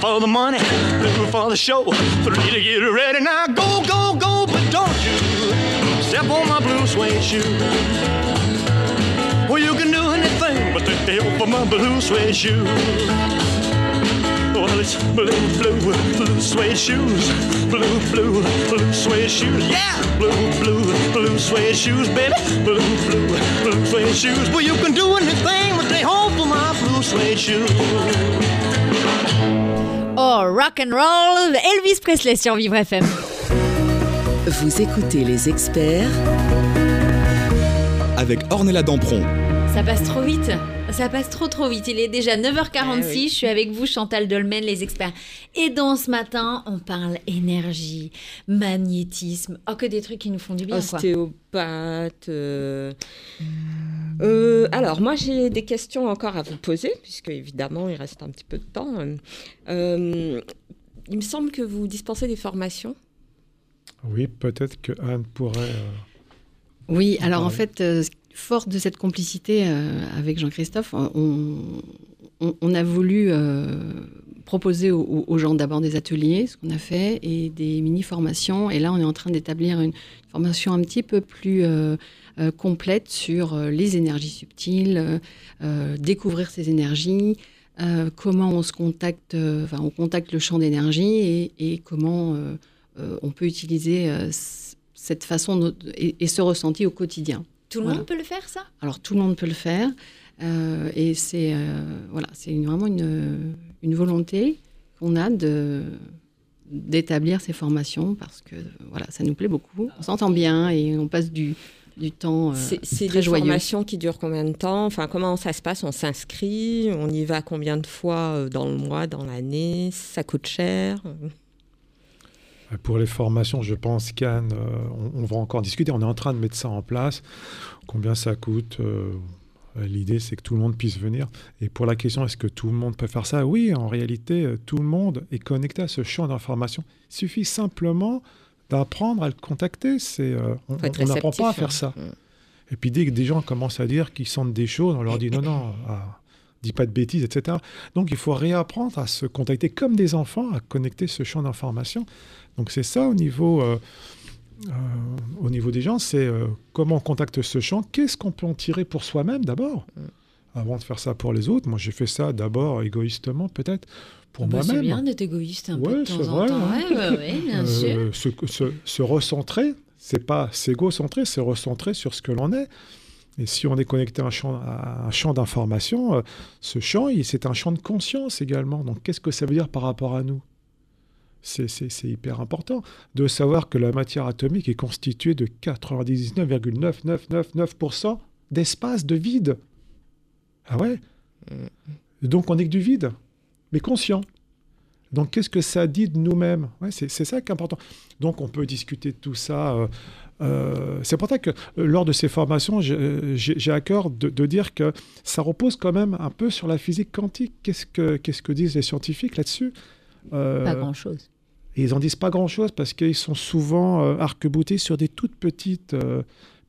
For the money, two for the show, three to get ready. Now go, go, go, but don't you step on my blue suede shoe. Well, you can do anything but Hey, oh, for my blue suede shoes. Well, it's blue, blue, blue suede shoes. Blue, blue, blue suede shoes. Yeah! Blue, blue, blue suede shoes, baby. Blue, blue, blue suede shoes. Well, you can do anything but stay home for my blue suede shoes. Oh, rock and roll, Elvis Presley sur Vivre FM. Vous écoutez les experts Avec Ornella Dampron. Ça passe trop vite. Ça passe trop trop vite. Il est déjà 9h46. Ah oui. Je suis avec vous, Chantal Dolmen, les experts. Et dans ce matin, on parle énergie, magnétisme. Oh, que des trucs qui nous font du bien. Ostéopathe. euh, euh, alors, moi, j'ai des questions encore à vous poser, puisque évidemment, il reste un petit peu de temps. Euh, il me semble que vous dispensez des formations. Oui, peut-être que Anne pourrait. euh, Oui, alors en fait, euh, fort de cette complicité euh, avec Jean-Christophe, on, a voulu euh, proposer aux, gens d'abord des ateliers, ce qu'on a fait, et des mini-formations. Et là, on est en train d'établir une formation un petit peu plus euh, complète sur les énergies subtiles, découvrir ces énergies, comment on se contacte, enfin, on contacte le champ d'énergie et, comment on peut utiliser cette façon et, et ce ressenti au quotidien. Tout le Voilà. monde peut le faire, ça? Alors tout le monde peut le faire. Euh, et c'est euh, voilà, c'est vraiment une, une volonté qu'on a de d'établir ces formations parce que voilà, ça nous plaît beaucoup. On s'entend bien et on passe du, du temps euh, C'est des joyeux. formations qui durent combien de temps? Enfin, comment ça se passe? On s'inscrit? On y va combien de fois euh, dans le mois, dans l'année? Ça coûte cher? Pour les formations, je pense qu'Anne, euh, on, on va encore discuter. On est en train de mettre ça en place. Combien ça coûte euh, L'idée, c'est que tout le monde puisse venir. Et pour la question, est-ce que tout le monde peut faire ça? Oui, en réalité, euh, tout le monde est connecté à ce champ d'information. Il suffit simplement d'apprendre à le contacter. C'est, euh, on n'apprend pas à faire hein. ça. Mm. Et puis dès que des gens commencent à dire qu'ils sentent des choses, on leur dit non, non, ah, dis pas de bêtises, etc. Donc il faut réapprendre à se contacter comme des enfants, à connecter ce champ d'information. Donc c'est ça au niveau, euh, euh, au niveau des gens, c'est euh, comment on contacte ce champ, qu'est-ce qu'on peut en tirer pour soi-même d'abord, avant de faire ça pour les autres. Moi j'ai fait ça d'abord égoïstement peut-être pour Bah, C'est moi-même. bien d'être égoïste un peu de temps c'est en vrai, temps. hein. Ouais, ouais, bien sûr. Se, se- se recentrer, c'est pas s'égo-centrer, c'est recentrer sur ce que l'on est. Et si on est connecté à un champ, d'information, euh, ce champ, c'est un champ de conscience également. Donc, qu'est-ce que ça veut dire par rapport à nous? C'est, hyper important de savoir que la matière atomique est constituée de 99,9999% d'espace de vide. Ah ouais? Donc, on n'est que du vide, mais conscient. Donc, qu'est-ce que ça dit de nous-mêmes? Ouais, c'est, ça qui est important. Donc, on peut discuter de tout ça. euh, euh, c'est pour ça que euh, lors de ces formations, j'ai, à cœur de, de dire que ça repose quand même un peu sur la physique quantique. Qu'est-ce que, qu'est-ce que disent les scientifiques là-dessus? Pas grand-chose. et ils en disent pas grand-chose parce qu'ils sont souvent euh, arc-boutés sur des toutes petites euh,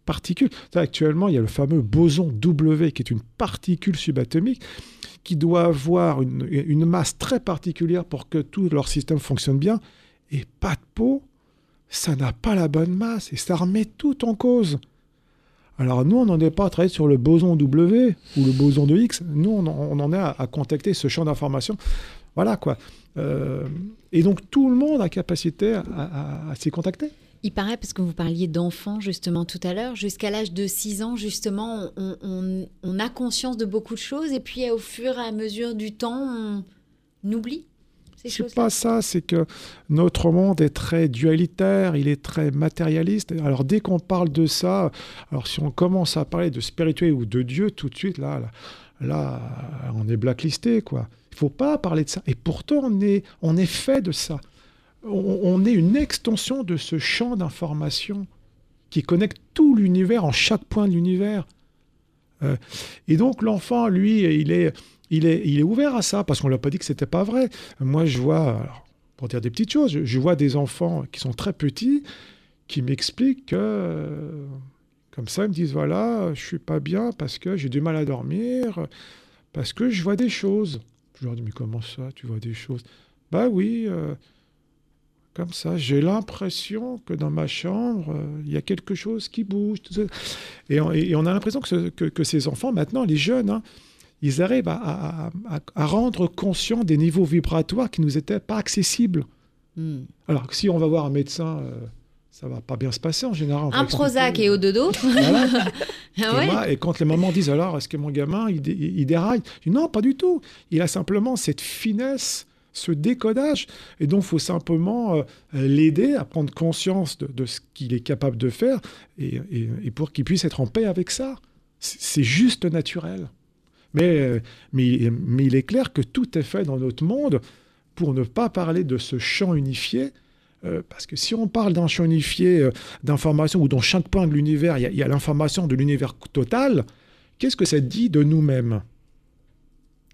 particules. Actuellement, il y a le fameux boson W, qui est une particule subatomique qui doit avoir une, une masse très particulière pour que tout leur système fonctionne bien. Et pas de peau, ça n'a pas la bonne masse et ça remet tout en cause. Alors nous, on n'en est pas à travailler sur le boson W ou le boson de X. Nous, on en, on en est à, à contacter ce champ d'information. Voilà quoi. Euh, et donc tout le monde a capacité à, à- à s'y contacter. Il paraît, parce que vous parliez d'enfants justement tout à l'heure, jusqu'à l'âge de 6 ans, justement, on, on- on a conscience de beaucoup de choses et puis au fur et à mesure du temps, on oublie ces C'est pas ça, c'est que notre monde est très dualitaire, il est très matérialiste. Alors dès qu'on parle de ça, alors si on commence à parler de spirituel ou de Dieu, tout de suite là, là, là, on est blacklisté quoi. Il faut pas parler de ça. Et pourtant on est, on est fait de ça. On, est une extension de ce champ d'information qui connecte tout l'univers en chaque point de l'univers. Euh, et donc l'enfant, lui, il est, il est, il est ouvert à ça parce qu'on l'a pas dit que c'était pas vrai. Moi, je vois, pour dire des petites choses, je, je vois des enfants qui sont très petits qui m'expliquent que, euh, comme ça, ils me disent voilà, je suis pas bien parce que j'ai du mal à dormir, parce que je vois des choses. Je leur dis mais comment ça, tu vois des choses? Bah oui. euh, comme ça, j'ai l'impression que dans ma chambre, euh, il y a quelque chose qui bouge. tout ça. Et, on, et on a l'impression que, ce- que- que ces enfants, maintenant, les jeunes, hein, ils arrivent à, à- à- à rendre conscient des niveaux vibratoires qui nous étaient pas accessibles. Hmm. Alors que si on va voir un médecin, euh, ça va pas bien se passer en général. Un Prozac et au dodo. [LAUGHS] Voilà. [LAUGHS] Ah Et, ouais moi, et quand les mamans disent alors, est-ce que mon gamin, il, dé- il déraille? Je dis non, pas du tout. Il a simplement cette finesse, ce décodage. Et donc, il faut simplement euh, l'aider à prendre conscience de, de ce qu'il est capable de faire et, et- et pour qu'il puisse être en paix avec ça. C'est c'est juste naturel. Mais, euh, mais, mais il est clair que tout est fait dans notre monde pour ne pas parler de ce champ unifié. Euh, parce que si on parle d'un champ unifié euh, d'information où dans chaque point de l'univers, il y a- l'information de l'univers total, qu'est-ce que ça dit de nous-mêmes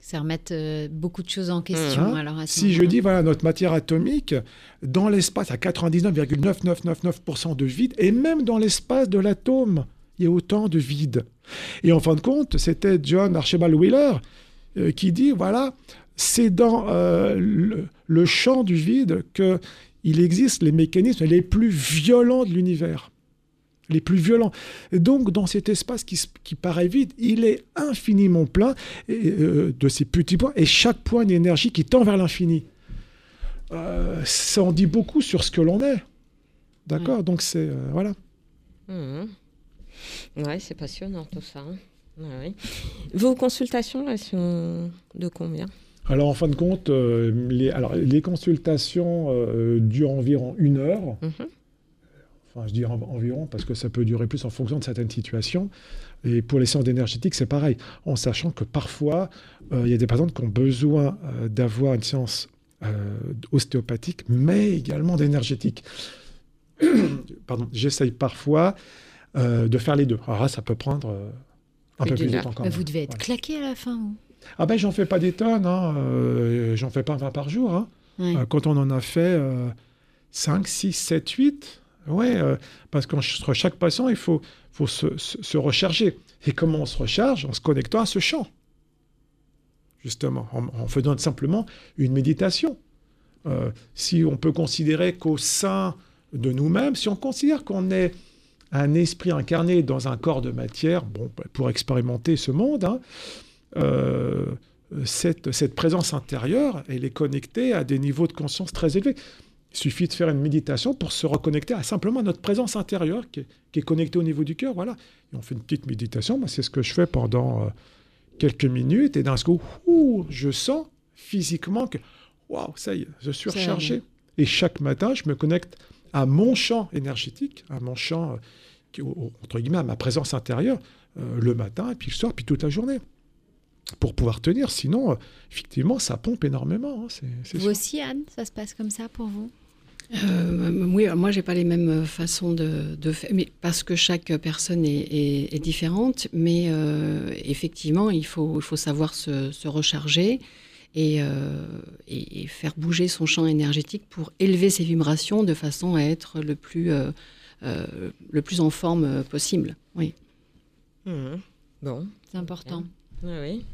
Ça euh, beaucoup de choses en question. Hein alors Si je dis, voilà, notre matière atomique, dans l'espace, à 99,9999% de vide, et même dans l'espace de l'atome, il y a autant de vide. Et en fin de compte, c'était John Archibald Wheeler euh, qui dit, voilà, c'est dans euh, le, le champ du vide que il existe les mécanismes les plus violents de l'univers. Les plus violents. Et donc, dans cet espace qui, paraît vide, il est infiniment plein et, euh, de ces petits points, et chaque point une énergie qui tend vers l'infini. Euh, ça en dit beaucoup sur ce que l'on est. D'accord Donc, c'est. euh, voilà. Ouais, c'est passionnant tout ça. hein. Ouais, ouais. Vos consultations, elles sont de combien? Alors, en fin de compte, euh, les, alors, les consultations euh, durent environ une heure. Mhm. Enfin, je dis en- environ parce que ça peut durer plus en fonction de certaines situations. Et pour les séances énergétiques, c'est pareil, en sachant que parfois, euh, il y a des patientes qui ont besoin euh, d'avoir une séance euh, ostéopathique, mais également d'énergétique. [COUGHS] Pardon, j'essaye parfois euh, de faire les deux. Alors là, ça peut prendre euh, un Plus peu plus de temps quand Mais même. vous devez être Voilà. claqué à la fin. ou Ah ben, j'en fais pas des tonnes, hein, euh, j'en fais pas 20 par jour. hein. Euh, quand on en a fait euh, 5, 6, 7, 8, ouais, euh, parce qu'entre chaque patient, il faut, faut se, se- se recharger. Et comment on se recharge? En se connectant à ce champ, justement, en, en faisant simplement une méditation. Si on peut considérer qu'au sein de nous-mêmes, si on considère qu'on est un esprit incarné dans un corps de matière, bon, bah, pour expérimenter ce monde, hein, euh, cette, cette présence intérieure, elle est connectée à des niveaux de conscience très élevés. Il suffit de faire une méditation pour se reconnecter à simplement notre présence intérieure qui est, qui est connectée au niveau du cœur. Voilà. Et on fait une petite méditation. Moi, c'est ce que je fais pendant euh, quelques minutes. Et d'un coup, ouh, je sens physiquement que, waouh, ça y est, je suis rechargé. Et chaque matin, je me connecte à mon champ énergétique, à mon champ, euh, qui- au- entre guillemets, à ma présence intérieure, euh, le matin, et puis le soir, puis toute la journée pour pouvoir tenir. Sinon, euh, effectivement, ça pompe énormément. hein, c'est- c'est Vous sûr. aussi, Anne, ça se passe comme ça pour vous? Euh, oui, moi, j'ai pas les mêmes façons de, de faire, mais parce que chaque personne est, est- est différente. Mais euh, effectivement, il faut, il faut savoir se, se recharger et, euh, et- et faire bouger son champ énergétique pour élever ses vibrations de façon à être le plus, euh, euh, le plus en forme euh, possible. Oui. Mhm. Bon, C'est important. Oui, oui.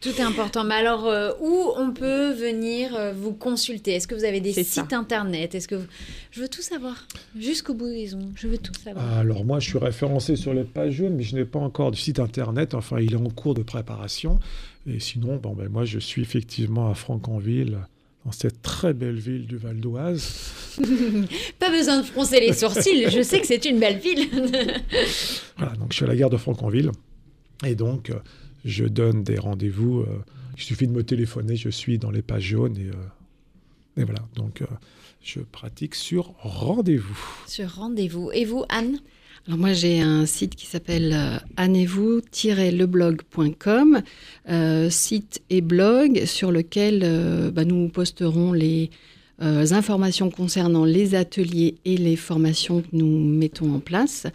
Tout est important. Mais alors, euh, où on peut venir euh, vous consulter? Est-ce que vous avez des sites ça. internet? Est-ce que vous- je veux tout savoir jusqu'au bout des ongles. Je veux tout savoir. Alors moi, je suis référencé sur les pages jaunes, mais je n'ai pas encore de site internet. Enfin, il est en cours de préparation. Et sinon, bon, ben, moi, je suis effectivement à Franconville, dans cette très belle ville du Val d'Oise. [LAUGHS] Pas besoin de froncer les sourcils. je sais que c'est une belle ville. Voilà, donc je suis à la gare de Franconville. Et donc, euh, je donne des rendez-vous. euh, il suffit de me téléphoner, je suis dans les pages jaunes. Et, euh, et voilà, donc euh, je pratique sur rendez-vous. Sur rendez-vous. Et vous, Anne? Alors moi j'ai un site qui s'appelle euh, annez-vous-leblog.com, euh, site et blog sur lequel euh, bah, nous posterons les euh, informations concernant les ateliers et les formations que nous mettons en place.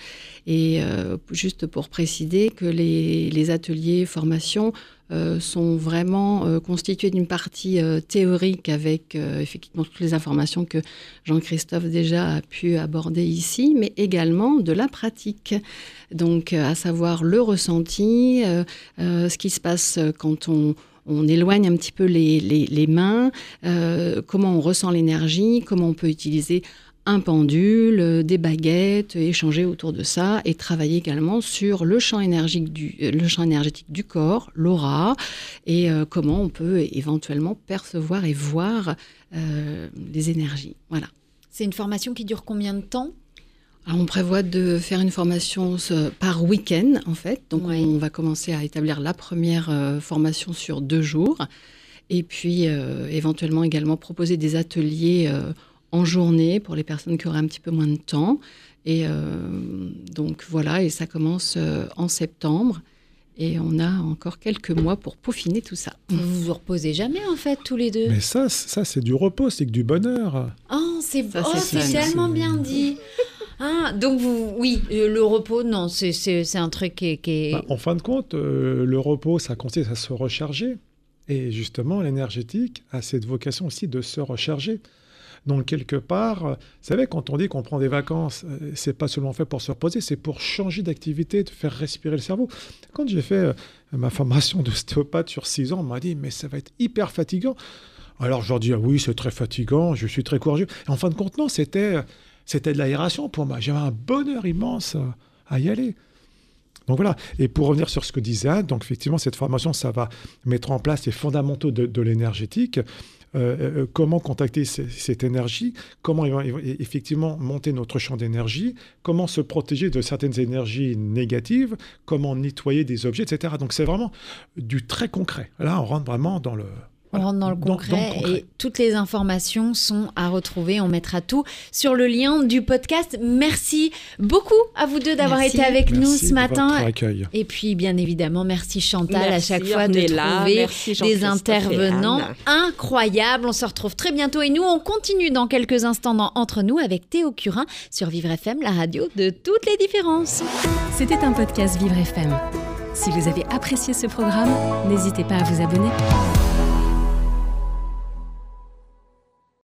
Et euh, juste pour préciser que les, les ateliers, formations euh, sont vraiment euh, constitués d'une partie théorique avec effectivement toutes les informations que Jean-Christophe déjà a pu aborder ici, mais également de la pratique. Donc, à savoir le ressenti, ce qui se passe quand on, on éloigne un petit peu les, mains, euh, comment on ressent l'énergie, comment on peut utiliser un pendule, euh, des baguettes, échanger autour de ça et travailler également sur le champ énergique du, euh, champ énergétique du corps, l'aura, et comment on peut éventuellement percevoir et voir les énergies. Voilà. C'est une formation qui dure combien de temps? Alors, on prévoit de faire une formation euh, par week-end, en fait. Donc, Oui. on va commencer à établir la première euh, formation sur deux jours. Et puis, euh, éventuellement également proposer des ateliers euh, en journée pour les personnes qui auraient un petit peu moins de temps. Et euh, donc, voilà, et ça commence euh, en septembre. Et on a encore quelques mois pour peaufiner tout ça. Vous vous reposez jamais en fait tous les deux? Mais ça, ça c'est du repos, c'est que du bonheur. Oh, c'est oh, tellement bien dit. Ah, donc vous, oui, euh, le repos, non, c'est- un truc qui est. Bah, en fin de compte, euh, le repos, ça consiste à se recharger. Et justement, l'énergétique a cette vocation aussi de se recharger. Donc, quelque part, euh, vous savez, quand on dit qu'on prend des vacances, c'est pas seulement fait pour se reposer, c'est pour changer d'activité, de faire respirer le cerveau. Quand j'ai fait ma formation d'ostéopathe sur six ans, on m'a dit, mais ça va être hyper fatigant. Alors, je leur dis, ah oui, c'est très fatigant, je suis très courageux. Et en fin de compte, non, c'était, c'était de l'aération pour moi. J'avais un bonheur immense euh, à y aller. Donc voilà, et pour revenir sur ce que disait Anne, donc effectivement, cette formation, ça va mettre en place les fondamentaux de, l'énergétique, euh, euh, comment contacter ce- cette énergie, comment effectivement monter notre champ d'énergie, comment se protéger de certaines énergies négatives, comment nettoyer des objets, etc. Donc c'est vraiment du très concret. Là, on rentre vraiment dans le... On rentre dans le dans- dans concret, le concret. et toutes les informations sont à retrouver. On mettra tout sur le lien du podcast. Merci beaucoup à vous deux d'avoir été avec nous ce matin. Et puis, bien évidemment, merci Chantal Merci, à chaque fois de trouver Merci, des intervenants incroyables. On se retrouve très bientôt et nous, on continue dans quelques instants dans Entre nous avec Théo Curin sur Vivre FM, la radio de toutes les différences. C'était un podcast Vivre FM. Si vous avez apprécié ce programme, n'hésitez pas à vous abonner.